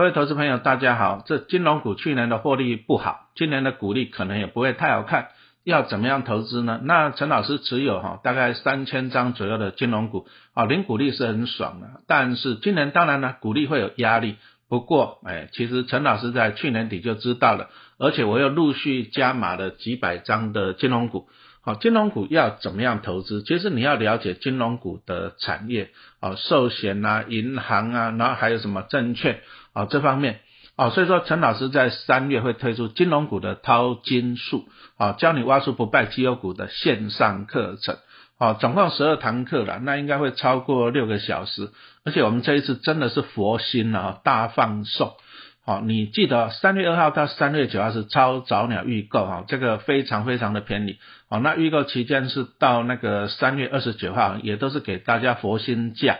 各位投资朋友，大家好。这金融股去年的获利不好，今年的股利可能也不会太好看。要怎么样投资呢？那陈老师持有哈大概三千张左右的金融股，啊，零股利是很爽的。但是今年当然呢，股利会有压力。不过，哎，其实陈老师在去年底就知道了，而且我又陆续加码了几百张的金融股。好，金融股要怎么样投资？其实你要了解金融股的产业，啊，寿险啊，银行啊，然后还有什么证券啊这方面，啊，所以说陈老师在三月会推出金融股的淘金术，啊，教你挖出不败绩优股的线上课程，啊，总共十二堂课了，那应该会超过六个小时，而且我们这一次真的是佛心啊，大放送。好，你记得三月二号到三月九号是超早鸟预购哈，这个非常非常的便宜。好，那预购期间是到那个三月二十九号，也都是给大家佛心价，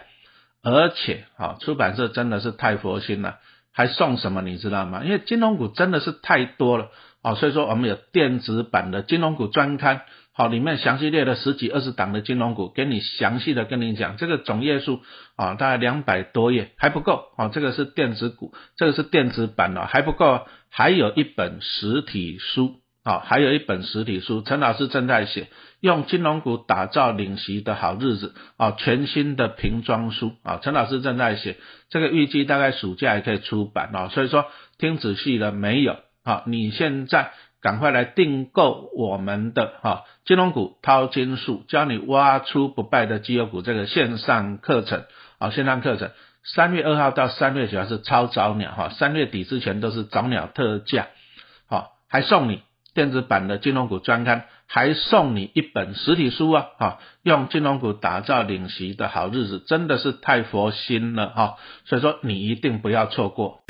而且啊，出版社真的是太佛心了，还送什么你知道吗？因为金融股真的是太多了，哦，所以说我们有电子版的金融股专刊。好，里面详细列了十几二十档的金融股，给你详细的跟你讲，这个总页数啊，大概两百多页还不够啊，这个是电子股，这个是电子版的还不够，还有一本实体书啊，还有一本实体书，陈老师正在写，用金融股打造领席的好日子啊，全新的瓶装书啊，陈老师正在写，这个预计大概暑假也可以出版啊，所以说听仔细了没有啊？你现在。赶快来订购我们的哈金融股淘金术，教你挖出不败的绩优股这个线上课程啊，线上课程三月二号到三月九号是超早鸟哈，三月底之前都是早鸟特价，好，还送你电子版的金融股专刊，还送你一本实体书啊，哈，用金融股打造领席的好日子，真的是太佛心了哈，所以说你一定不要错过。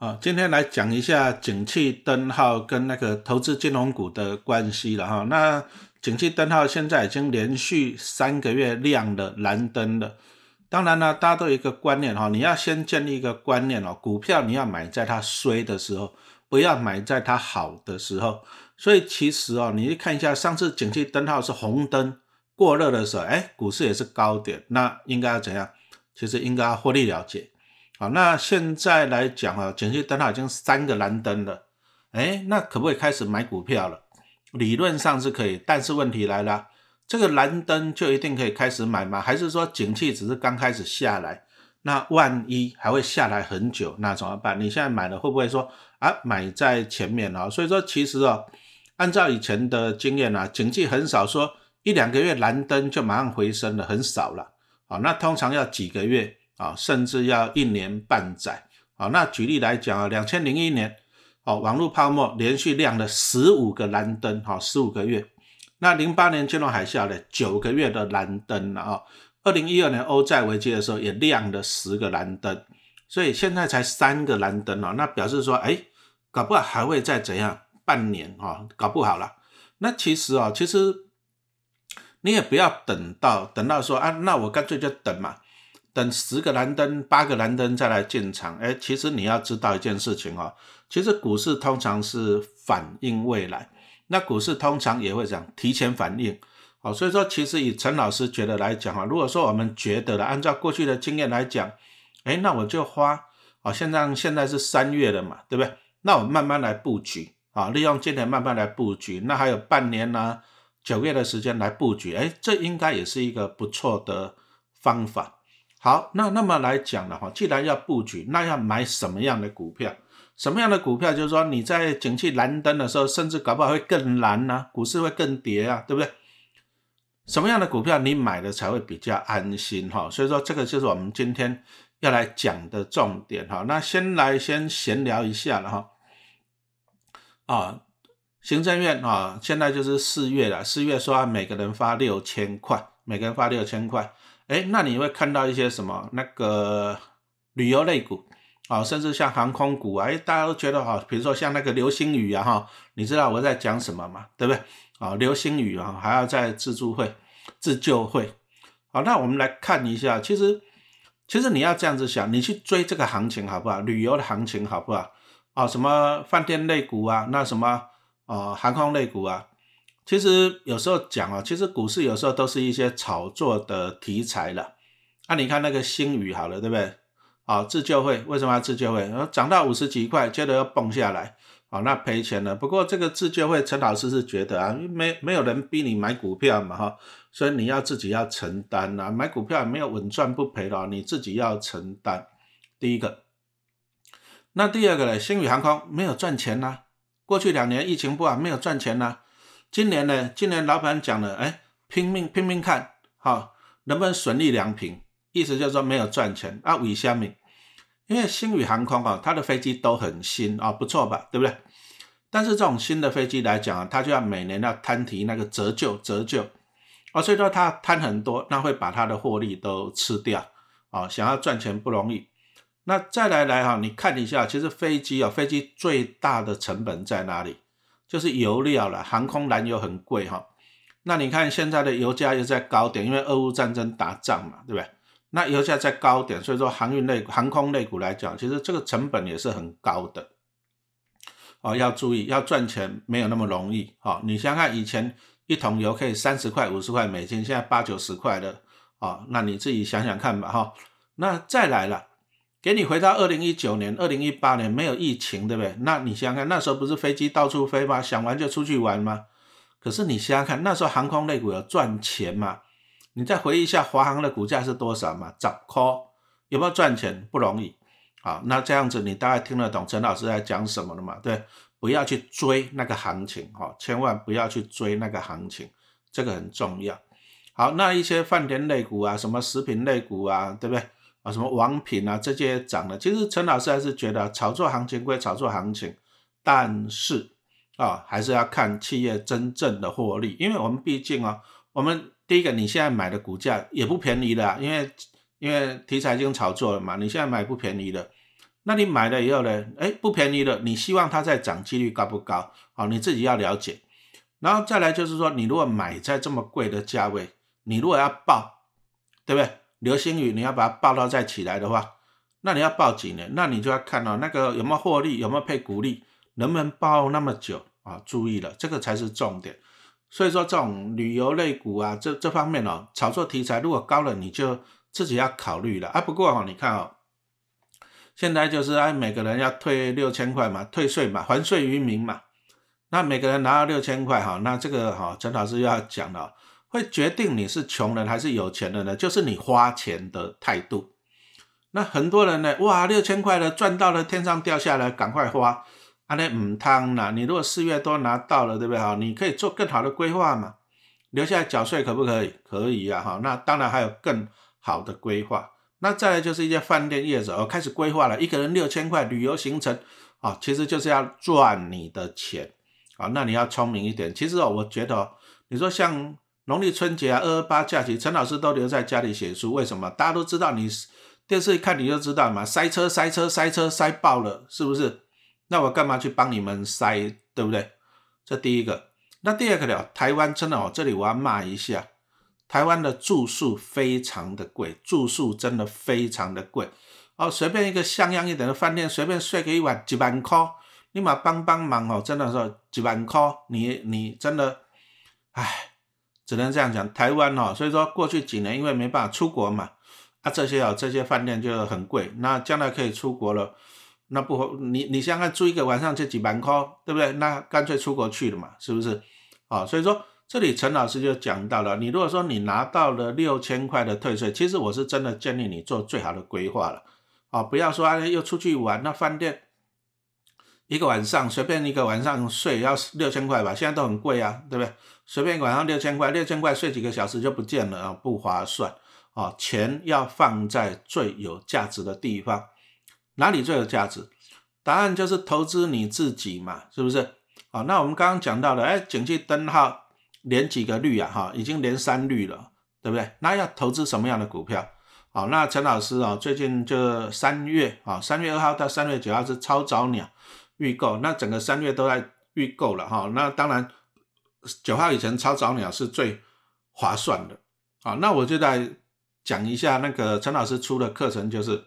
啊，今天来讲一下景气灯号跟那个投资金融股的关系了哈。那景气灯号现在已经连续三个月亮了蓝灯了。当然呢，大家都有一个观念哈，你要先建立一个观念哦，股票你要买在它衰的时候，不要买在它好的时候。所以其实哦，你去看一下上次景气灯号是红灯过热的时候，哎，股市也是高点，那应该要怎样？其实应该要获利了结。好，那现在来讲啊，景气灯号已经三个蓝灯了，哎，那可不可以开始买股票了？理论上是可以，但是问题来了，这个蓝灯就一定可以开始买吗？还是说景气只是刚开始下来？那万一还会下来很久，那怎么办？你现在买了会不会说啊，买在前面啊？所以说其实哦，按照以前的经验啊，景气很少说一两个月蓝灯就马上回升了，很少了。好，那通常要几个月。啊，甚至要一年半载啊。那举例来讲啊，两千零一年，哦，网络泡沫连续亮了十五个蓝灯，哈，十五个月。那零八年金融海啸呢九个月的蓝灯了啊。二零一二年欧债危机的时候也亮了十个蓝灯，所以现在才三个蓝灯啊。那表示说，哎，搞不好还会再怎样，半年啊，搞不好了。那其实啊，其实你也不要等到等到说啊，那我干脆就等嘛。等十个蓝灯、八个蓝灯再来进场，哎，其实你要知道一件事情哦，其实股市通常是反映未来，那股市通常也会讲提前反应，好，所以说其实以陈老师觉得来讲啊，如果说我们觉得了，按照过去的经验来讲，哎，那我就花，啊，现在现在是三月了嘛，对不对？那我慢慢来布局，啊，利用今年慢慢来布局，那还有半年呢，九月的时间来布局，哎，这应该也是一个不错的方法。好，那那么来讲的话，既然要布局，那要买什么样的股票？什么样的股票？就是说你在景气蓝灯的时候，甚至搞不好会更蓝呢，股市会更跌啊，对不对？什么样的股票你买的才会比较安心哈？所以说这个就是我们今天要来讲的重点哈。那先来先闲聊一下了哈。啊，行政院啊，现在就是四月了，四月说每个人发六千块，每个人发六千块。哎，那你会看到一些什么？那个旅游类股啊，甚至像航空股啊，哎，大家都觉得哈，比如说像那个流星雨啊，哈，你知道我在讲什么吗？对不对？啊，流星雨啊，还要在自助会、自救会。好，那我们来看一下，其实，其实你要这样子想，你去追这个行情好不好？旅游的行情好不好？啊，什么饭店类股啊，那什么啊，航空类股啊。其实有时候讲啊，其实股市有时候都是一些炒作的题材了那你看那个星宇好了，对不对？啊，自救会为什么要自救会？然后涨到五十几块，接着又蹦下来，啊，那赔钱了。不过这个自救会，陈老师是觉得啊，没没有人逼你买股票嘛，哈，所以你要自己要承担呐。买股票没有稳赚不赔的，你自己要承担。第一个，那第二个呢？星宇航空没有赚钱呐，过去两年疫情不好，没有赚钱呐。今年呢？今年老板讲了，哎，拼命拼命看，好，能不能损利两平？意思就是说没有赚钱啊，为虾米？因为星宇航空啊，它的飞机都很新啊，不错吧，对不对？但是这种新的飞机来讲啊，它就要每年要摊提那个折旧，折旧啊，所以说它摊很多，那会把它的获利都吃掉啊。想要赚钱不容易。那再来来哈，你看一下，其实飞机啊，飞机最大的成本在哪里？就是油料了，航空燃油很贵哈。那你看现在的油价又在高点，因为俄乌战争打仗嘛，对不对？那油价在高点，所以说航运类、航空类股来讲，其实这个成本也是很高的，哦，要注意，要赚钱没有那么容易，哦，你想想看，以前一桶油可以三十块、五十块美金，现在八九十块的，哦，那你自己想想看吧，哈，那再来了，给你回到二零一九年、二零一八年没有疫情，对不对？那你想想看，那时候不是飞机到处飞吗？想玩就出去玩吗？可是你想想看，那时候航空类股有赚钱吗？你再回忆一下华航的股价是多少嘛？涨 call 有没有赚钱？不容易。好，那这样子你大概听得懂陈老师在讲什么了嘛？对，不要去追那个行情，哈，千万不要去追那个行情，这个很重要。好，那一些饭店类股啊，什么食品类股啊，对不对？啊，什么王品啊，这些涨的，其实陈老师还是觉得炒作行情归炒作行情，但是啊，还是要看企业真正的获利，因为我们毕竟啊，我们。第一个，你现在买的股价也不便宜的，因为因为题材已经炒作了嘛，你现在买不便宜的，那你买了以后呢？哎，不便宜了，你希望它再涨几率高不高？好，你自己要了解。然后再来就是说，你如果买在这么贵的价位，你如果要报，对不对？流星雨你要把它报到再起来的话，那你要报几年？那你就要看到那个有没有获利，有没有配股利，能不能报那么久啊？注意了，这个才是重点。所以说这种旅游类股啊，这这方面哦，炒作题材如果高了，你就自己要考虑了啊。不过哈，你看哦，现在就是哎，每个人要退六千块嘛，退税嘛，还税于民嘛。那每个人拿到六千块哈，那这个哈，陈老师又要讲了，会决定你是穷人还是有钱人呢？就是你花钱的态度。那很多人呢，哇，六千块了，赚到了，天上掉下来，赶快花。啊，那唔汤啦！你如果四月多拿到了，对不对？哈，你可以做更好的规划嘛，留下来缴税可不可以？可以啊，哈。那当然还有更好的规划。那再来就是一些饭店业者哦，开始规划了，一个人六千块旅游行程啊，其实就是要赚你的钱啊。那你要聪明一点。其实哦，我觉得你说像农历春节啊、二二八假期，陈老师都留在家里写书，为什么？大家都知道，你电视一看你就知道嘛，塞车、塞车、塞车、塞爆了，是不是？那我干嘛去帮你们塞，对不对？这第一个。那第二个了，台湾真的哦，这里我要骂一下，台湾的住宿非常的贵，住宿真的非常的贵哦。随便一个像样一点的饭店，随便睡个一晚几万块，你嘛帮帮忙哦，真的是几万块，你你真的，唉，只能这样讲。台湾哦，所以说过去几年因为没办法出国嘛，啊这些哦这些饭店就很贵，那将来可以出国了。那不，你你想想，住一个晚上就几万块，对不对？那干脆出国去了嘛，是不是？啊，所以说这里陈老师就讲到了，你如果说你拿到了六千块的退税，其实我是真的建议你做最好的规划了，啊，不要说啊又出去玩，那饭店一个晚上随便一个晚上睡要六千块吧，现在都很贵啊，对不对？随便一个晚上六千块，六千块睡几个小时就不见了啊，不划算啊，钱要放在最有价值的地方。哪里最有价值？答案就是投资你自己嘛，是不是？好，那我们刚刚讲到了，哎，景气灯号连几个绿啊？哈，已经连三绿了，对不对？那要投资什么样的股票？好，那陈老师啊，最近就三月啊，三月二号到三月九号是超早鸟预购，那整个三月都在预购了哈。那当然九号以前超早鸟是最划算的。啊，那我就在讲一下那个陈老师出的课程，就是。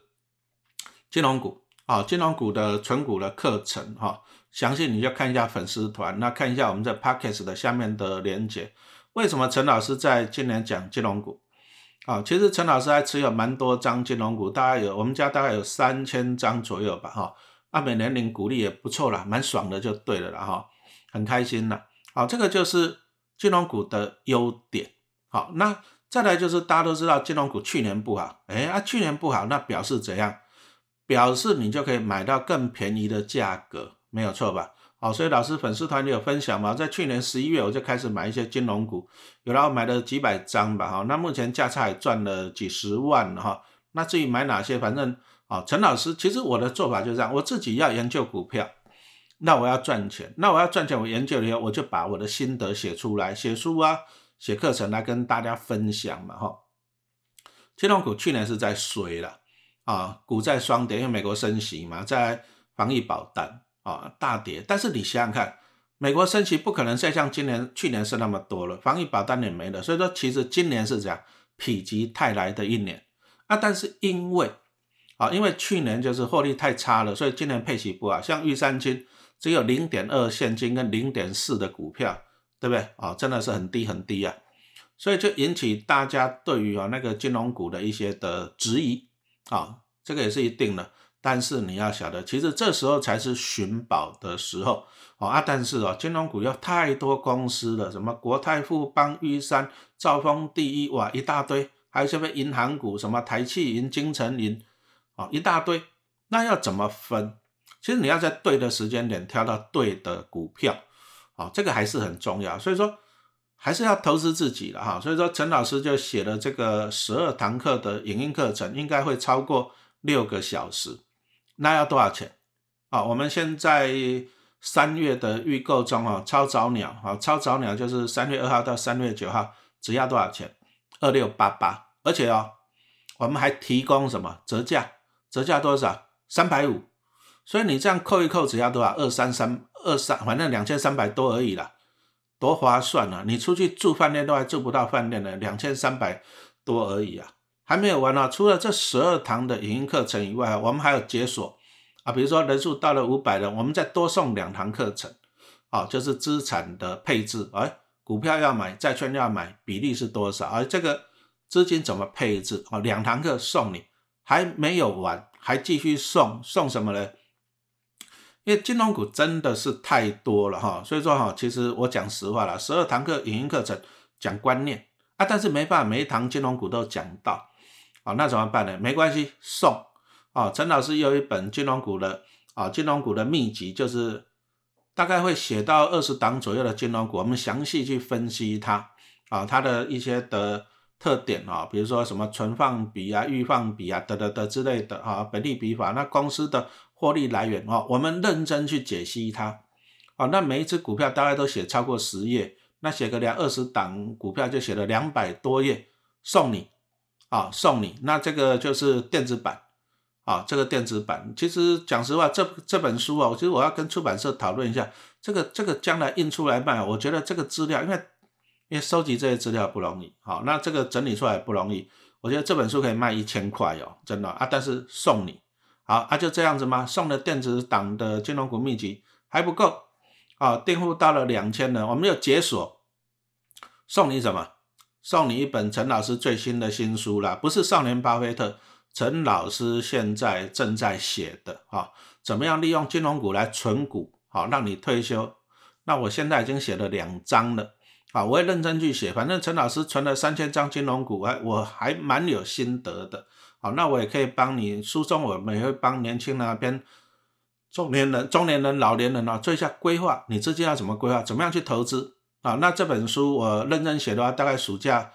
金融股啊，金融股的纯股的课程哈，详细你就看一下粉丝团，那看一下我们这 p a c k a g e 的下面的连接。为什么陈老师在今年讲金融股？啊，其实陈老师还持有蛮多张金融股，大概有我们家大概有三千张左右吧，哈，啊，每年领股利也不错啦，蛮爽的就对了啦，哈，很开心啦。好，这个就是金融股的优点。好，那再来就是大家都知道金融股去年不好，哎啊，去年不好，那表示怎样？表示你就可以买到更便宜的价格，没有错吧？好，所以老师粉丝团里有分享嘛，在去年十一月我就开始买一些金融股，有然后买了几百张吧，哈，那目前价差也赚了几十万哈。那至于买哪些，反正啊，陈老师其实我的做法就是这样，我自己要研究股票，那我要赚钱，那我要赚钱，我研究了以后，我就把我的心得写出来，写书啊，写课程来跟大家分享嘛，哈。金融股去年是在衰了啊，股债双跌，因为美国升息嘛，在防疫保单。啊，大跌！但是你想想看，美国升息不可能再像今年、去年是那么多了，防疫保单也没了，所以说其实今年是这样否极泰来的一年啊。但是因为啊，因为去年就是获利太差了，所以今年配息不好，像玉山金只有零点二现金跟零点四的股票，对不对？啊，真的是很低很低啊，所以就引起大家对于啊那个金融股的一些的质疑啊，这个也是一定的。但是你要晓得，其实这时候才是寻宝的时候哦啊！但是哦，金融股有太多公司了，什么国泰富邦、玉山、兆丰第一哇，一大堆，还有什么银行股，什么台气银、金城银，哦，一大堆。那要怎么分？其实你要在对的时间点挑到对的股票，哦，这个还是很重要。所以说，还是要投资自己了哈。所以说，陈老师就写了这个十二堂课的影音课程，应该会超过六个小时。那要多少钱？啊，我们现在三月的预购中哦，超早鸟啊，超早鸟就是三月二号到三月九号，只要多少钱？二六八八，而且哦，我们还提供什么折价？折价多少？三百五。所以你这样扣一扣，只要多少？二三三二三，反正两千三百多而已啦，多划算啊！你出去住饭店都还住不到饭店呢，两千三百多而已啊。还没有完呢，除了这十二堂的影音课程以外，我们还有解锁啊，比如说人数到了五百人，我们再多送两堂课程，啊，就是资产的配置，哎，股票要买，债券要买，比例是多少？而这个资金怎么配置？啊，两堂课送你，还没有完，还继续送，送什么呢？因为金融股真的是太多了哈，所以说哈，其实我讲实话了，十二堂课影音课程讲观念啊，但是没办法，每一堂金融股都讲到。啊，那怎么办呢？没关系，送啊！陈老师有一本金融股的啊，金融股的秘籍，就是大概会写到二十档左右的金融股，我们详细去分析它啊，它的一些的特点啊，比如说什么存放比啊、预放比啊、得得得之类的啊，本利比法，那公司的获利来源啊，我们认真去解析它啊。那每一只股票大概都写超过十页，那写个两二十档股票就写了两百多页，送你。啊，送你那这个就是电子版啊，这个电子版其实讲实话，这这本书啊，其实我要跟出版社讨论一下，这个这个将来印出来卖，我觉得这个资料，因为因为收集这些资料不容易，好，那这个整理出来不容易，我觉得这本书可以卖一千块哦，真的啊，但是送你，好啊，就这样子吗？送的电子档的金融股秘籍还不够啊，订户到了两千人，我们有解锁，送你什么？送你一本陈老师最新的新书啦，不是少年巴菲特，陈老师现在正在写的啊，怎么样利用金融股来存股，好让你退休？那我现在已经写了两章了，啊，我会认真去写，反正陈老师存了三千张金融股，哎，我还蛮有心得的，好，那我也可以帮你，书中我们也会帮年轻人那边中年人、中年人、老年人啊做一下规划，你自己要怎么规划，怎么样去投资？啊，那这本书我认真写的话，大概暑假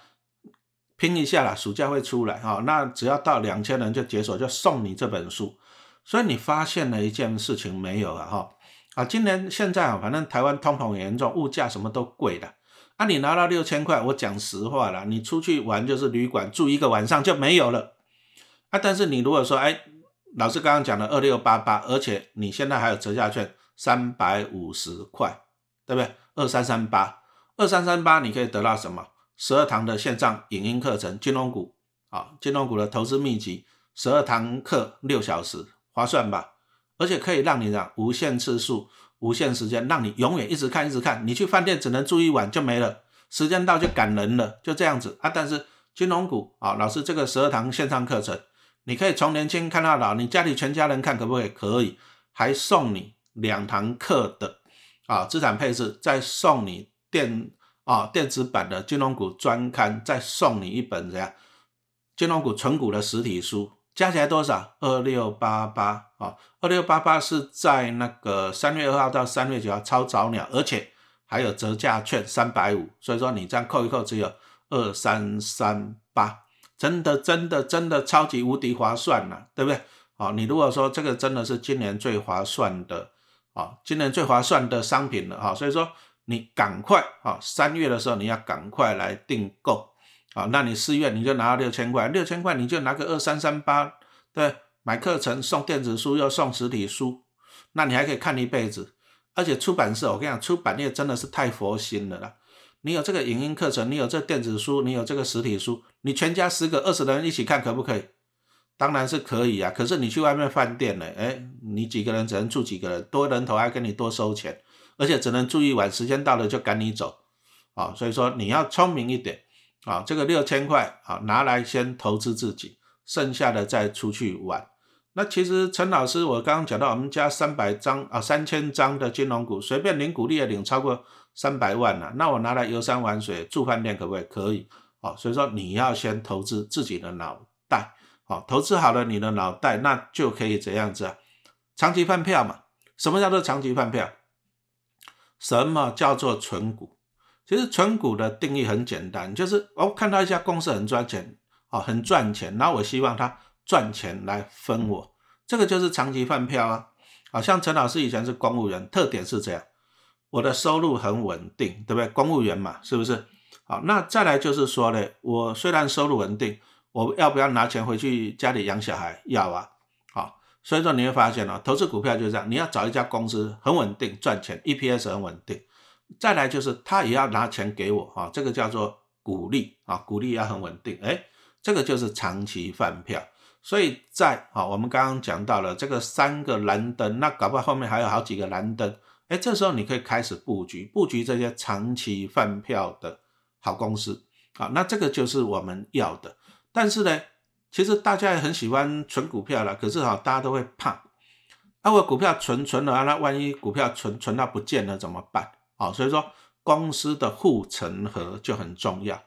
拼一下啦，暑假会出来哈。那只要到两千人就解锁，就送你这本书。所以你发现了一件事情没有啊？哈啊，今年现在啊，反正台湾通膨严重，物价什么都贵的。啊，你拿到六千块，我讲实话啦，你出去玩就是旅馆住一个晚上就没有了。啊，但是你如果说，哎，老师刚刚讲的二六八八，而且你现在还有折价券三百五十块，对不对？二三三八。二三三八，你可以得到什么？十二堂的线上影音课程，金融股啊，金融股的投资秘籍，十二堂课六小时，划算吧？而且可以让你讲无限次数、无限时间，让你永远一直看、一直看。你去饭店只能住一晚就没了，时间到就赶人了，就这样子啊。但是金融股啊，老师这个十二堂线上课程，你可以从年轻看到老，你家里全家人看可不可以？可以，还送你两堂课的啊资产配置，再送你电啊电子版的金融股专刊，再送你一本怎样金融股纯股的实体书，加起来多少？二六八八啊，二六八八是在那个三月二号到三月九号超早鸟，而且还有折价券三百五，所以说你这样扣一扣，只有。二三三八，真的真的真的超级无敌划算了，对不对？啊，你如果说这个真的是今年最划算的啊，今年最划算的商品了哈，所以说你赶快啊，三月的时候你要赶快来订购啊，那你四月你就拿到六千块，六千块你就拿个二三三八，对，买课程送电子书又送实体书，那你还可以看一辈子，而且出版社我跟你讲，出版业真的是太佛心了啦。你有这个影音课程，你有这电子书，你有这个实体书，你全家十个、二十人一起看可不可以？当然是可以啊。可是你去外面饭店呢？哎，你几个人只能住几个人，多人头还跟你多收钱，而且只能住一晚，时间到了就赶你走啊。所以说你要聪明一点啊。这个六千块啊，拿来先投资自己，剩下的再出去玩。那其实陈老师，我刚刚讲到我们家三百张啊，三千张的金融股，随便领股利也领超过。三百万了，那我拿来游山玩水住饭店可不可以？可以，哦，所以说你要先投资自己的脑袋，好，投资好了你的脑袋，那就可以怎样子啊？长期饭票嘛？什么叫做长期饭票？什么叫做纯股？其实纯股的定义很简单，就是我看到一家公司很赚钱，哦，很赚钱，然后我希望它赚钱来分我，这个就是长期饭票啊。好像陈老师以前是公务员，特点是这样。我的收入很稳定，对不对？公务员嘛，是不是？好，那再来就是说呢，我虽然收入稳定，我要不要拿钱回去家里养小孩？要啊，好，所以说你会发现哦，投资股票就是这样，你要找一家公司很稳定，赚钱，EPS 很稳定。再来就是他也要拿钱给我啊，这个叫做鼓励啊，鼓励要很稳定，哎，这个就是长期饭票。所以在啊，我们刚刚讲到了这个三个蓝灯，那搞不好后面还有好几个蓝灯。哎，这时候你可以开始布局，布局这些长期饭票的好公司啊，那这个就是我们要的。但是呢，其实大家也很喜欢存股票了，可是哈，大家都会怕，那我股票存存了，那万一股票存存到不见了怎么办？啊，所以说公司的护城河就很重要。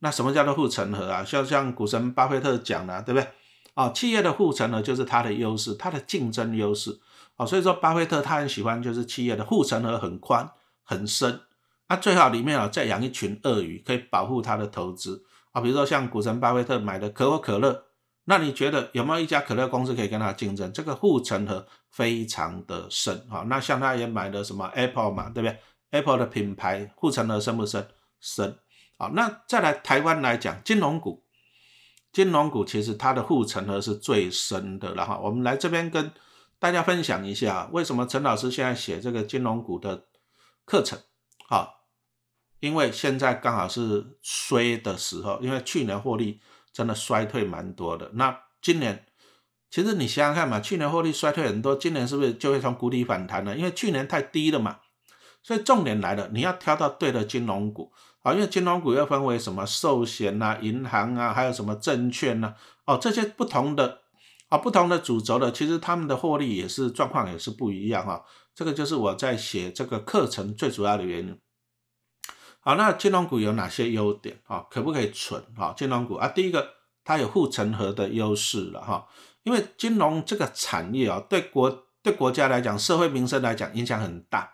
那什么叫做护城河啊？像像股神巴菲特讲的，对不对？啊，企业的护城河就是它的优势，它的竞争优势。哦，所以说巴菲特他很喜欢，就是企业的护城河很宽很深，那最好里面啊再养一群鳄鱼，可以保护他的投资啊。比如说像股神巴菲特买的可口可乐，那你觉得有没有一家可乐公司可以跟他竞争？这个护城河非常的深啊。那像他也买的什么 Apple 嘛，对不对？Apple 的品牌护城河深不深？深。好，那再来台湾来讲，金融股，金融股其实它的护城河是最深的了哈。我们来这边跟。大家分享一下，为什么陈老师现在写这个金融股的课程？好，因为现在刚好是衰的时候，因为去年获利真的衰退蛮多的。那今年，其实你想想看嘛，去年获利衰退很多，今年是不是就会从谷底反弹了？因为去年太低了嘛。所以重点来了，你要挑到对的金融股啊，因为金融股又分为什么寿险啊、银行啊，还有什么证券啊，哦，这些不同的。啊，不同的主轴的，其实他们的获利也是状况也是不一样哈。这个就是我在写这个课程最主要的原因。好，那金融股有哪些优点啊？可不可以存啊？金融股啊，第一个它有护城河的优势了哈。因为金融这个产业啊，对国对国家来讲，社会民生来讲影响很大。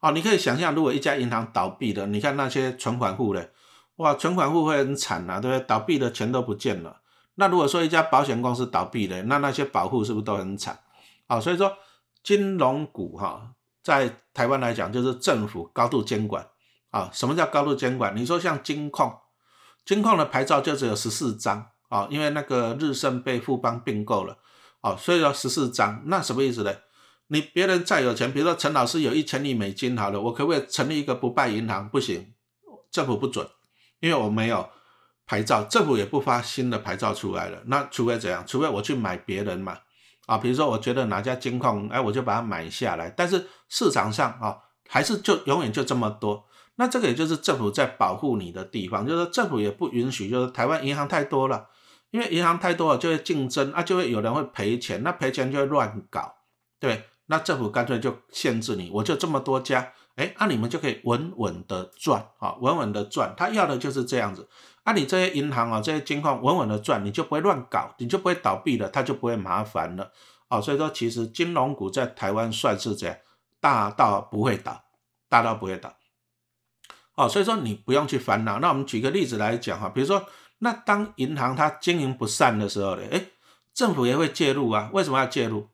哦，你可以想象，如果一家银行倒闭了，你看那些存款户嘞，哇，存款户会很惨呐，对不对？倒闭的钱都不见了。那如果说一家保险公司倒闭了，那那些保护是不是都很惨？啊，所以说金融股哈，在台湾来讲就是政府高度监管啊。什么叫高度监管？你说像金矿，金矿的牌照就只有十四张啊，因为那个日盛被富邦并购了啊，所以说十四张。那什么意思呢？你别人再有钱，比如说陈老师有一千亿美金，好了，我可不可以成立一个不败银行？不行，政府不准，因为我没有。牌照政府也不发新的牌照出来了，那除非怎样？除非我去买别人嘛，啊，比如说我觉得哪家金矿，哎，我就把它买下来。但是市场上啊，还是就永远就这么多。那这个也就是政府在保护你的地方，就是政府也不允许，就是台湾银行太多了，因为银行太多了就会竞争啊，就会有人会赔钱，那赔钱就会乱搞，对，那政府干脆就限制你，我就这么多家，哎，那你们就可以稳稳的赚啊，稳稳的赚，他要的就是这样子，啊，你这些银行啊，这些金矿稳稳的赚，你就不会乱搞，你就不会倒闭了，他就不会麻烦了，啊，所以说其实金融股在台湾算是这样，大到不会倒，大到不会倒。哦，所以说你不用去烦恼。那我们举个例子来讲哈，比如说，那当银行它经营不善的时候呢，哎，政府也会介入啊。为什么要介入？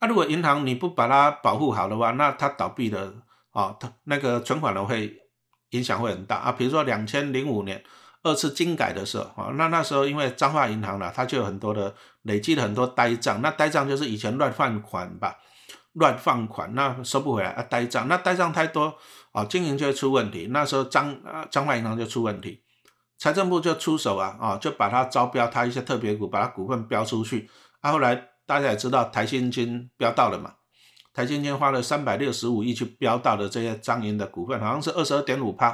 那如果银行你不把它保护好的话，那它倒闭的啊，它那个存款呢会影响会很大啊。比如说两千零五年二次金改的时候啊，那那时候因为彰化银行呢，它就有很多的累积了很多呆账，那呆账就是以前乱放款吧。乱放款，那收不回来啊，呆账，那呆账太多啊，经营就会出问题。那时候彰啊彰化银行就出问题，财政部就出手啊啊，就把它招标，它一些特别股，把它股份标出去。啊，后来大家也知道台新金飙到了嘛，台新金花了三百六十五亿去飙到的这些彰银的股份，好像是二十二点五趴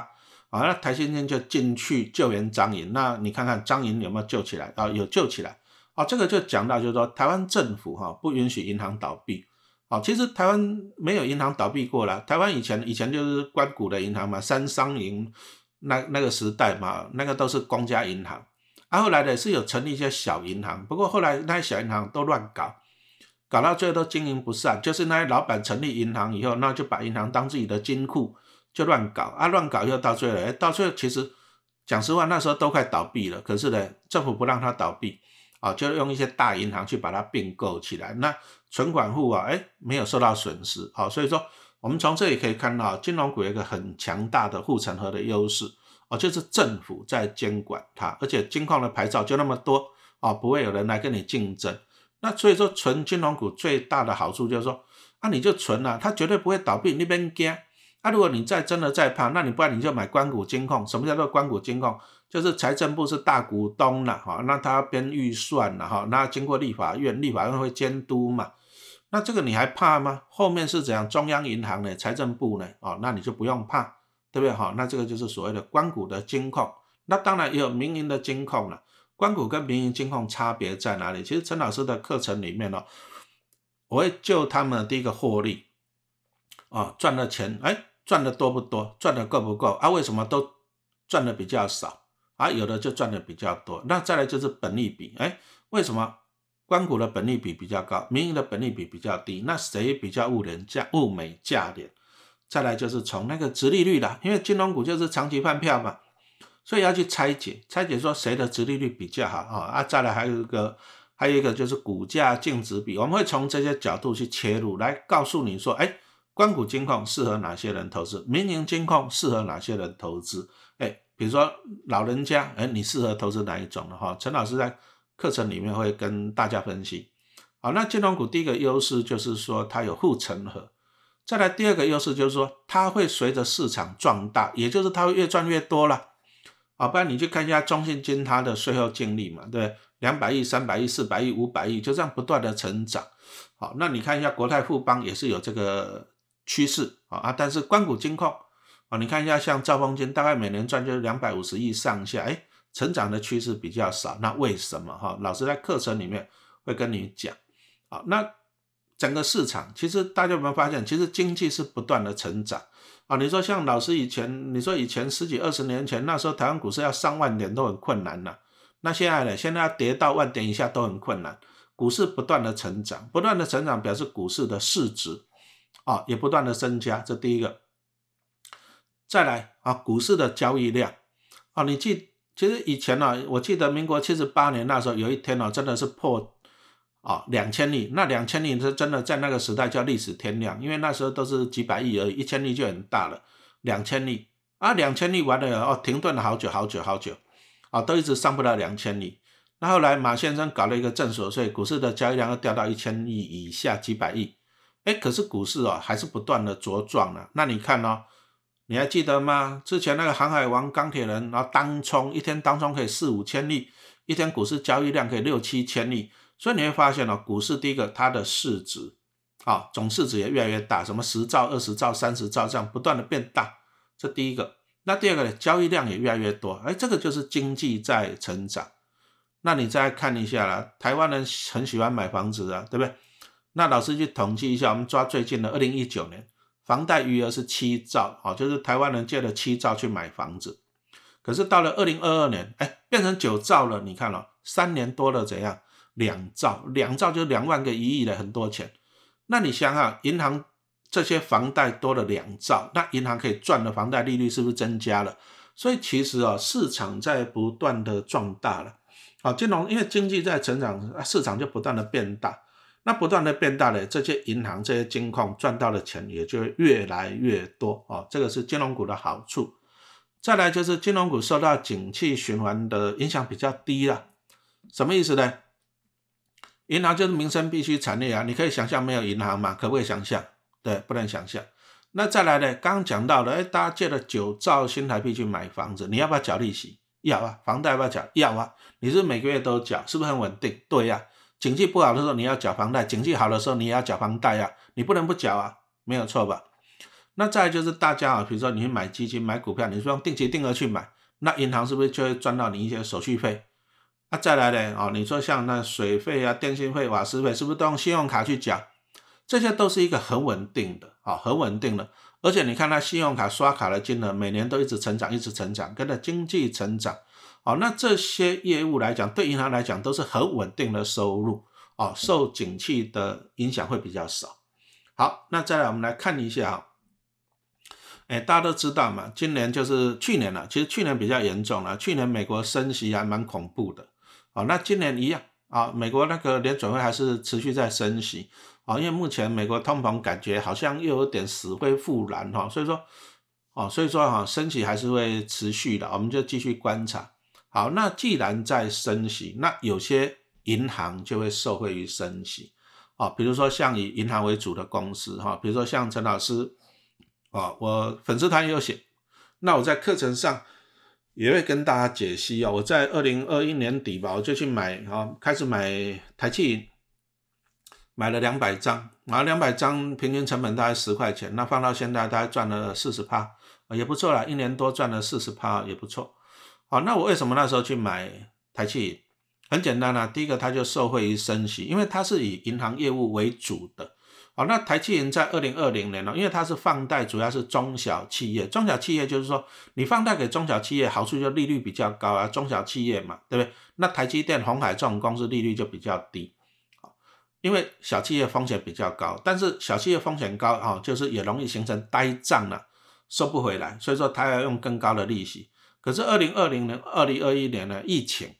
啊，那台新金就进去救援彰银。那你看看彰银有没有救起来啊？有救起来啊，这个就讲到就是说台湾政府哈不允许银行倒闭。好，其实台湾没有银行倒闭过了。台湾以前以前就是关谷的银行嘛，三商银那那个时代嘛，那个都是公家银行。啊，后来呢是有成立一些小银行，不过后来那些小银行都乱搞，搞到最后都经营不善。就是那些老板成立银行以后，那就把银行当自己的金库，就乱搞啊，乱搞又到最后，哎，到最后其实讲实话，那时候都快倒闭了。可是呢，政府不让它倒闭。啊，就用一些大银行去把它并购起来，那存款户啊，哎，没有受到损失，好，所以说我们从这里可以看到，金融股有一个很强大的护城河的优势，就是政府在监管它，而且金矿的牌照就那么多，哦，不会有人来跟你竞争，那所以说存金融股最大的好处就是说，啊，你就存了，它绝对不会倒闭，你别惊。啊，如果你再真的再怕，那你不然你就买关谷金控。什么叫做关谷金控？就是财政部是大股东了哈，那他编预算了哈，那经过立法院，立法院会监督嘛。那这个你还怕吗？后面是怎样？中央银行呢？财政部呢？哦，那你就不用怕，对不对？哈，那这个就是所谓的关谷的金控。那当然也有民营的金控了。关谷跟民营金控差别在哪里？其实陈老师的课程里面呢，我会就他们第一个获利啊，赚的钱，哎。赚的多不多？赚的够不够？啊，为什么都赚的比较少？啊，有的就赚的比较多。那再来就是本利比，哎，为什么关谷的本利比比较高，民营的本利比比较低？那谁比较物廉价物美价廉？再来就是从那个殖利率啦，因为金融股就是长期饭票嘛，所以要去拆解，拆解说谁的殖利率比较好啊？啊，再来还有一个，还有一个就是股价净值比，我们会从这些角度去切入，来告诉你说，哎。关谷金控适合哪些人投资？民营金控适合哪些人投资？哎，比如说老人家，哎，你适合投资哪一种的哈？陈老师在课程里面会跟大家分析。好，那金融股第一个优势就是说它有护城河，再来第二个优势就是说它会随着市场壮大，也就是它会越赚越多了。好，不然你去看一下中信金它的税后净利嘛，对，两百亿、三百亿、四百亿、五百亿，就这样不断的成长。好，那你看一下国泰富邦也是有这个。趋势啊啊！但是关谷金控啊，你看一下，像兆丰金，大概每年赚就是两百五十亿上下，哎，成长的趋势比较少。那为什么哈？老师在课程里面会跟你讲啊。那整个市场其实大家有没有发现，其实经济是不断的成长啊？你说像老师以前，你说以前十几二十年前，那时候台湾股市要上万点都很困难了。那现在呢？现在要跌到万点以下都很困难。股市不断的成长，不断的成长表示股市的市值。啊，也不断的增加，这第一个。再来啊，股市的交易量啊，你记，其实以前呢，我记得民国七十八年那时候有一天呢，真的是破啊两千亿，那两千亿是真的在那个时代叫历史天量，因为那时候都是几百亿而已，一千亿就很大了，两千亿啊，两千亿完了哦，停顿了好久好久好久，啊，都一直上不了两千亿。那后来马先生搞了一个正所税，股市的交易量又掉到一千亿以下，几百亿。哎，可是股市哦，还是不断的茁壮了。那你看哦，你还记得吗？之前那个航海王、钢铁人，然后当冲一天当冲可以四五千亿，一天股市交易量可以六七千亿。所以你会发现哦，股市第一个它的市值啊，总市值也越来越大，什么十兆、二十兆、三十兆这样不断的变大。这第一个。那第二个呢，交易量也越来越多，哎，这个就是经济在成长。那你再看一下啦，台湾人很喜欢买房子啊，对不对？那老师去统计一下，我们抓最近的二零一九年，房贷余额是七兆，哦，就是台湾人借了七兆去买房子。可是到了二零二二年，哎，变成九兆了。你看了，三年多了怎样？两兆，两兆就两万个一亿的，很多钱。那你想想，银行这些房贷多了两兆，那银行可以赚的房贷利率是不是增加了？所以其实啊，市场在不断的壮大了。啊，金融因为经济在成长，市场就不断的变大。那不断的变大了，这些银行、这些金控赚到的钱也就越来越多。哦，这个是金融股的好处。再来就是金融股受到景气循环的影响比较低了。什么意思呢？银行就是民生必须产业啊，你可以想象没有银行吗？可不可以想象？对，不能想象。那再来呢？刚刚讲到了，哎，大家借了九兆新台币去买房子，你要不要缴利息？要啊。房贷要不要缴？要啊。你是每个月都缴，是不是很稳定？对呀。景气不好的时候你要缴房贷，景气好的时候你也要缴房贷呀，你不能不缴啊，没有错吧？那再就是大家啊，比如说你去买基金、买股票，你是用定期定额去买，那银行是不是就会赚到你一些手续费？那再来呢？哦，你说像那水费啊、电信费、瓦斯费，是不是都用信用卡去缴？这些都是一个很稳定的，啊，很稳定的。而且你看那信用卡刷卡的金额，每年都一直成长，一直成长，跟着经济成长，哦，那这些业务来讲，对银行来讲都是很稳定的收入，哦，受景气的影响会比较少。好，那再来我们来看一下啊，哎，大家都知道嘛，今年就是去年了，其实去年比较严重了，去年美国升息还蛮恐怖的。啊，那今年一样啊，美国那个联准会还是持续在升息啊，因为目前美国通膨感觉好像又有点死灰复燃哈，所以说，哦，所以说哈，升息还是会持续的，我们就继续观察。好，那既然在升息，那有些银行就会受惠于升息啊，比如说像以银行为主的公司哈，比如说像陈老师啊，我粉丝团也有写，那我在课程上。也会跟大家解析啊，我在二零二一年底吧，我就去买啊，开始买台气，买了两百张，然后两百张平均成本大概十块钱，那放到现在大概赚了四十趴，也不错啦，一年多赚了四十趴也不错。好，那我为什么那时候去买台气？很简单啦，第一个它就受惠于升息，因为它是以银行业务为主的。好，那台积电在二零二零年呢，因为它是放贷，主要是中小企业。中小企业就是说，你放贷给中小企业，好处就利率比较高啊。中小企业嘛，对不对？那台积电、红海这种公司利率就比较低，因为小企业风险比较高。但是小企业风险高啊，就是也容易形成呆账了，收不回来，所以说它要用更高的利息。可是二零二零年、二零二一年呢，疫情。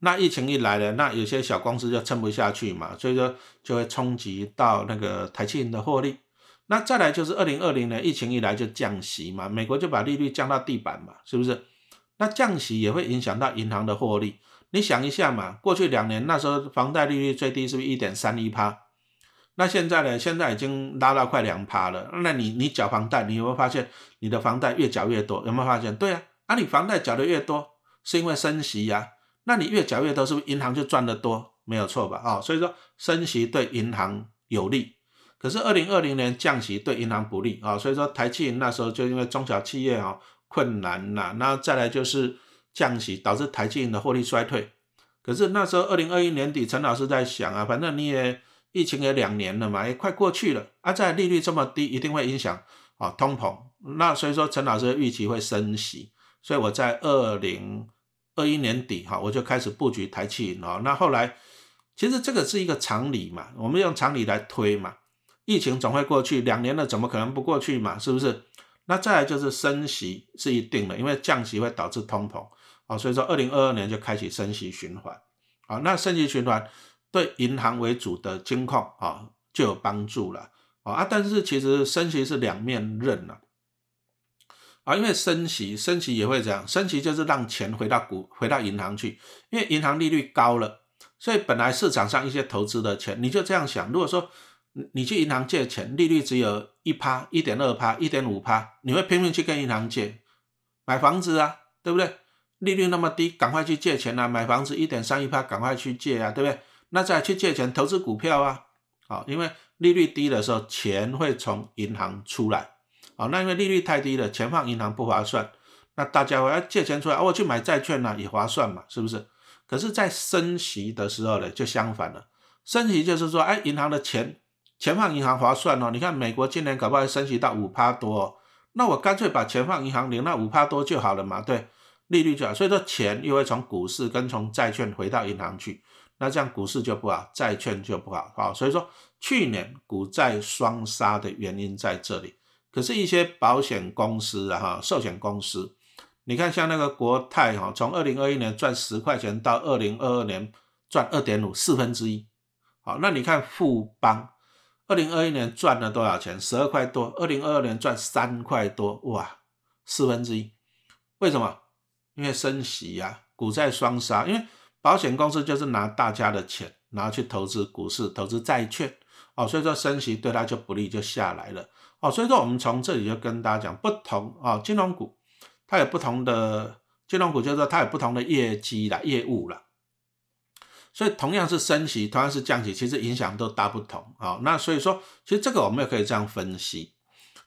那疫情一来了，那有些小公司就撑不下去嘛，所以说就会冲击到那个台积的获利。那再来就是二零二零年疫情一来就降息嘛，美国就把利率降到地板嘛，是不是？那降息也会影响到银行的获利。你想一下嘛，过去两年那时候房贷利率最低是不是一点三一趴？那现在呢？现在已经拉到快两趴了。那你你缴房贷，你有没有发现你的房贷越缴越多？有没有发现？对啊，啊你房贷缴的越多，是因为升息呀。那你越缴越多，是不是银行就赚得多？没有错吧？啊，所以说升息对银行有利，可是二零二零年降息对银行不利啊。所以说台积那时候就因为中小企业啊困难呐，那再来就是降息导致台积的获利衰退。可是那时候二零二一年底，陈老师在想啊，反正你也疫情也两年了嘛，也快过去了啊，在利率这么低，一定会影响啊通膨。那所以说陈老师预期会升息，所以我在二零。二一年底哈，我就开始布局台气啊。那后来其实这个是一个常理嘛，我们用常理来推嘛。疫情总会过去，两年了怎么可能不过去嘛？是不是？那再来就是升息是一定的，因为降息会导致通膨啊。所以说二零二二年就开启升息循环啊。那升息循环对银行为主的金控啊就有帮助了啊。但是其实升息是两面刃了。啊，啊因为升息，升息也会这样，升息就是让钱回到股，回到银行去，因为银行利率高了，所以本来市场上一些投资的钱，你就这样想，如果说你去银行借钱，利率只有一趴、一点二趴、一点五趴，你会拼命去跟银行借买房子啊，对不对？利率那么低，赶快去借钱啊，买房子一点三一趴，赶快去借啊，对不对？那再去借钱投资股票啊，好，因为利率低的时候，钱会从银行出来。啊，那因为利率太低了，钱放银行不划算，那大家要借钱出来，我去买债券呢，也划算嘛，是不是？可是，在升息的时候呢，就相反了。升息就是说，哎，银行的钱钱放银行划算哦。你看美国今年搞不好升息到五趴多，那我干脆把钱放银行领那五趴多就好了嘛，对，利率就好。所以说，钱又会从股市跟从债券回到银行去，那这样股市就不好，债券就不好，好。所以说，去年股债双杀的原因在这里。可是，一些保险公司啊，哈，寿险公司。你看，像那个国泰哈，从二零二一年赚十块钱到二零二二年赚二点五，四分之一。好，那你看富邦，二零二一年赚了多少钱？十二块多，二零二二年赚三块多，哇，四分之一。为什么？因为升息呀，股债双杀。因为保险公司就是拿大家的钱，然后去投资股市、投资债券，哦，所以说升息对它就不利，就下来了。哦，所以说我们从这里就跟大家讲，不同啊，金融股。它有不同的金融股，就是说它有不同的业绩啦、业务啦，所以同样是升息，同样是降息，其实影响都大不同啊。那所以说，其实这个我们也可以这样分析。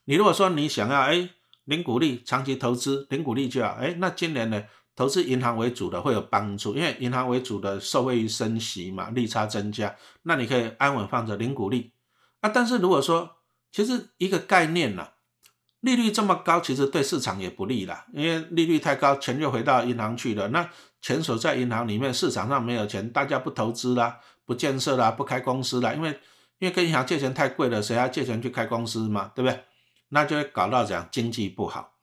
你如果说你想要哎零股利长期投资零股利就好，哎那今年呢投资银行为主的会有帮助，因为银行为主的受惠于升息嘛，利差增加，那你可以安稳放着零股利啊。但是如果说其实一个概念呢。利率这么高，其实对市场也不利啦，因为利率太高，钱就回到银行去了。那钱锁在银行里面，市场上没有钱，大家不投资啦，不建设啦，不开公司啦，因为因为跟银行借钱太贵了，谁要借钱去开公司嘛，对不对？那就会搞到这样经济不好。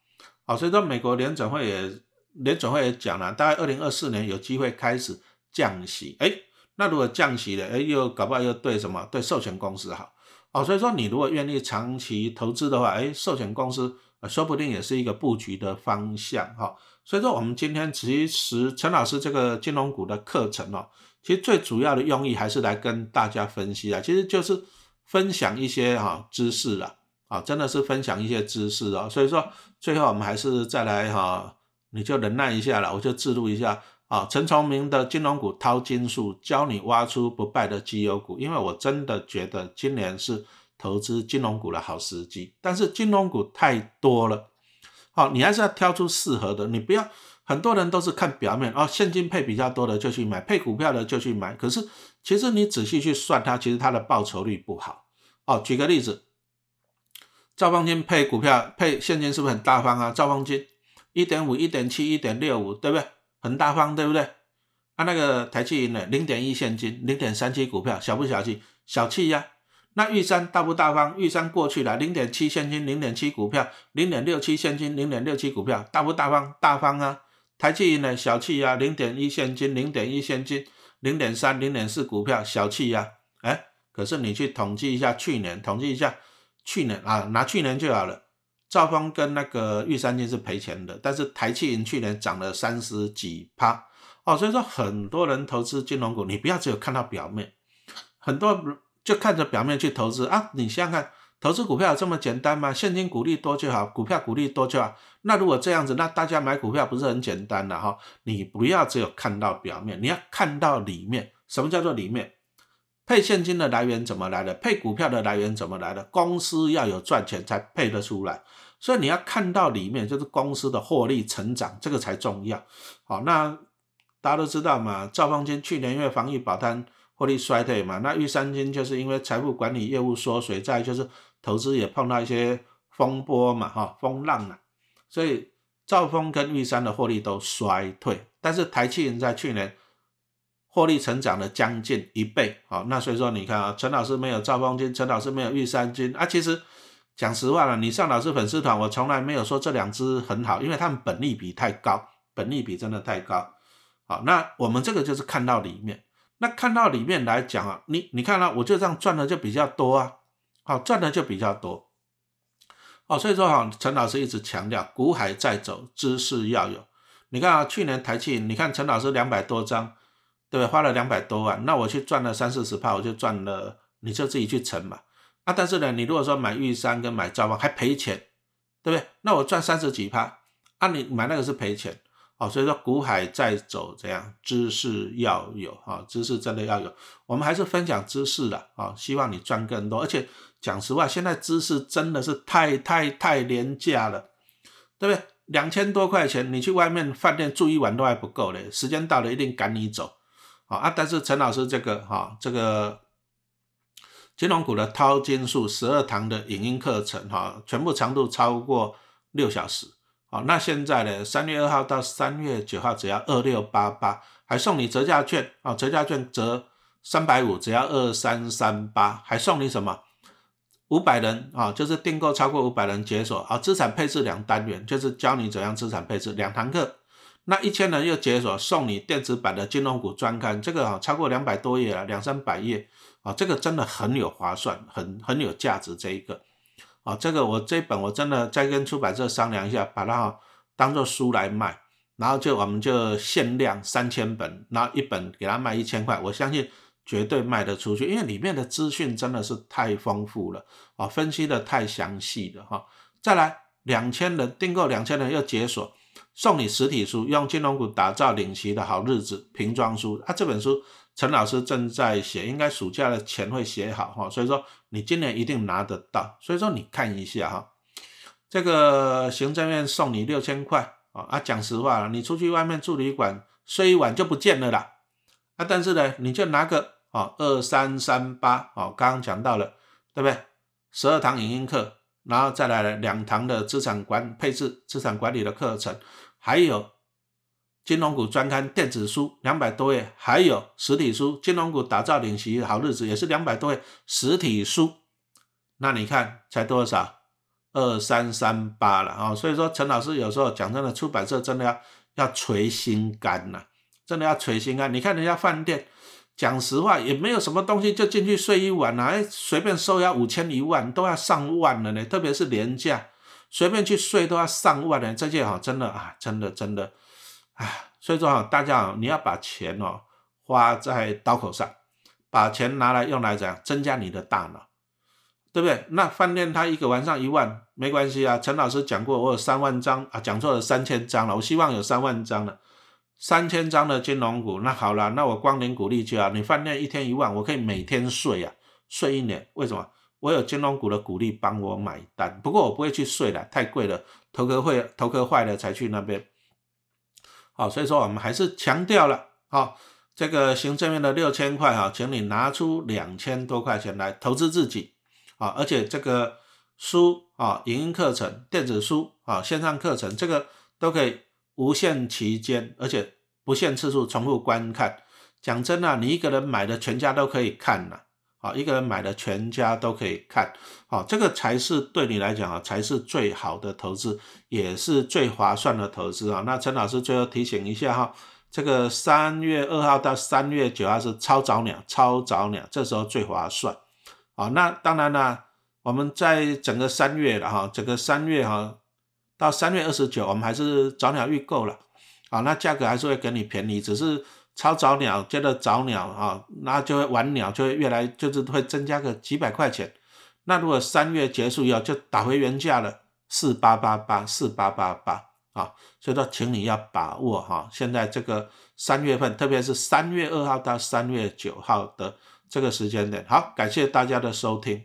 好，所以说美国联准会也联准会也讲了，大概二零二四年有机会开始降息。哎，那如果降息了，哎，又搞不好又对什么？对寿险公司好。哦，所以说你如果愿意长期投资的话，哎，寿险公司说不定也是一个布局的方向哈。所以说我们今天其实陈老师这个金融股的课程哦，其实最主要的用意还是来跟大家分析啊，其实就是分享一些哈知识了啊，真的是分享一些知识哦。所以说最后我们还是再来哈，你就忍耐一下了，我就记录一下。啊，陈崇明的金融股淘金术，教你挖出不败的绩优股。因为我真的觉得今年是投资金融股的好时机，但是金融股太多了，好，你还是要挑出适合的。你不要很多人都是看表面，哦，现金配比较多的就去买，配股票的就去买。可是其实你仔细去算它，其实它的报酬率不好。哦，举个例子，赵方金配股票配现金是不是很大方啊？赵方金一点五、一点七、一点六五，对不对？很大方，对不对？啊，那个台积银呢，零点一现金，零点三七股票，小不小气？小气呀。那玉山大不大方？玉山过去了，零点七现金，零点七股票，零点六七现金，零点六七股票，大不大方？大方啊。台积银呢，小气呀，零点一现金，零点一现金，零点三，零点四股票，小气呀。哎，可是你去统计一下去年，统计一下去年啊，拿去年就好了。兆丰跟那个玉山金是赔钱的，但是台气银去年涨了三十几趴哦，所以说很多人投资金融股，你不要只有看到表面，很多就看着表面去投资啊。你想想看，投资股票有这么简单吗？现金股利多就好，股票股利多就好。那如果这样子，那大家买股票不是很简单的哈？你不要只有看到表面，你要看到里面。什么叫做里面？配现金的来源怎么来的？配股票的来源怎么来的？公司要有赚钱才配得出来，所以你要看到里面，就是公司的获利成长，这个才重要。好，那大家都知道嘛，兆丰金去年因为防疫保单获利衰退嘛，那玉山金就是因为财富管理业务缩水，再就是投资也碰到一些风波嘛，哈，风浪啊，所以兆丰跟玉山的获利都衰退，但是台气人在去年。获利成长了将近一倍，好，那所以说你看啊，陈老师没有兆丰金，陈老师没有玉山金啊。其实讲实话了，你上老师粉丝团，我从来没有说这两只很好，因为他们本利比太高，本利比真的太高。好，那我们这个就是看到里面，那看到里面来讲啊，你你看啊，我就这样赚的就比较多啊，好，赚的就比较多。哦，所以说哈，陈老师一直强调，股海在走，知识要有。你看啊，去年台气，你看陈老师两百多张。对不对花了两百多万，那我去赚了三四十帕，我就赚了，你就自己去乘嘛。啊，但是呢，你如果说买玉山跟买兆丰还赔钱，对不对？那我赚三十几帕，啊，你买那个是赔钱，哦，所以说股海在走，这样知识要有啊，知识真的要有。我们还是分享知识的啊，希望你赚更多。而且讲实话，现在知识真的是太太太廉价了，对不对？两千多块钱，你去外面饭店住一晚都还不够嘞，时间到了一定赶你走，啊啊！但是陈老师这个哈，这个金融股的淘金术十二堂的影音课程哈，全部长度超过六小时，好，那现在呢，三月二号到三月九号只要二六八八，还送你折价券啊，折价券折三百五，只要二三三八，还送你什么？五百人啊，就是订购超过五百人解锁啊，资产配置两单元，就是教你怎样资产配置两堂课。那一千人又解锁，送你电子版的金融股专刊，这个啊超过两百多页了，两三百页啊，这个真的很有划算，很很有价值这一个啊，这个我这本我真的再跟出版社商量一下，把它当做书来卖，然后就我们就限量三千本，然后一本给他卖一千块，我相信。绝对卖得出去，因为里面的资讯真的是太丰富了啊，分析的太详细了哈。再来两千人订购，两千人又解锁，送你实体书，用金融股打造领旗的好日子瓶装书啊。这本书陈老师正在写，应该暑假的前会写好哈，所以说你今年一定拿得到。所以说你看一下哈，这个行政院送你六千块啊啊，讲实话了，你出去外面住旅馆睡一晚就不见了啦啊，但是呢，你就拿个。啊，二三三八，哦，刚刚讲到了，对不对？十二堂影音课，然后再来两堂的资产管配置、资产管理的课程，还有金融股专刊电子书两百多页，还有实体书《金融股打造领席好日子》也是两百多页实体书。那你看才多少？二三三八了啊！所以说陈老师有时候讲真的，出版社真的要要捶心肝呐，真的要捶心肝。你看人家饭店。讲实话，也没有什么东西，就进去睡一晚啊，哎，随便收要五千一万，都要上万了呢。特别是廉价，随便去睡都要上万的。这些哈，真的啊，真的真的，唉，所以说哈，大家啊，你要把钱哦花在刀口上，把钱拿来用来怎样增加你的大脑，对不对？那饭店他一个晚上一万没关系啊。陈老师讲过，我有三万张啊，讲错了三千张了，我希望有三万张了。三千张的金融股，那好了，那我光年股利就要你饭店一天一万，我可以每天睡啊，睡一年。为什么？我有金融股的股利帮我买单。不过我不会去睡了，太贵了，头壳会头壳坏了才去那边。好，所以说我们还是强调了，好，这个行政院的六千块哈，请你拿出两千多块钱来投资自己啊，而且这个书啊，影音课程、电子书啊、线上课程，这个都可以。无限期间，而且不限次数重复观看。讲真啊，你一个人买的，全家都可以看了。好，一个人买的，全家都可以看。好，这个才是对你来讲啊，才是最好的投资，也是最划算的投资啊。那陈老师最后提醒一下哈，这个三月二号到三月九号是超早鸟，超早鸟，这时候最划算。啊，那当然了，我们在整个三月了哈，整个三月哈。到三月二十九，我们还是早鸟预购了，啊，那价格还是会给你便宜，只是超早鸟接着早鸟啊，那就会晚鸟就会越来就是会增加个几百块钱。那如果三月结束以后就打回原价了，四八八八四八八八啊，所以说请你要把握哈，现在这个三月份，特别是三月二号到三月九号的这个时间点。好，感谢大家的收听。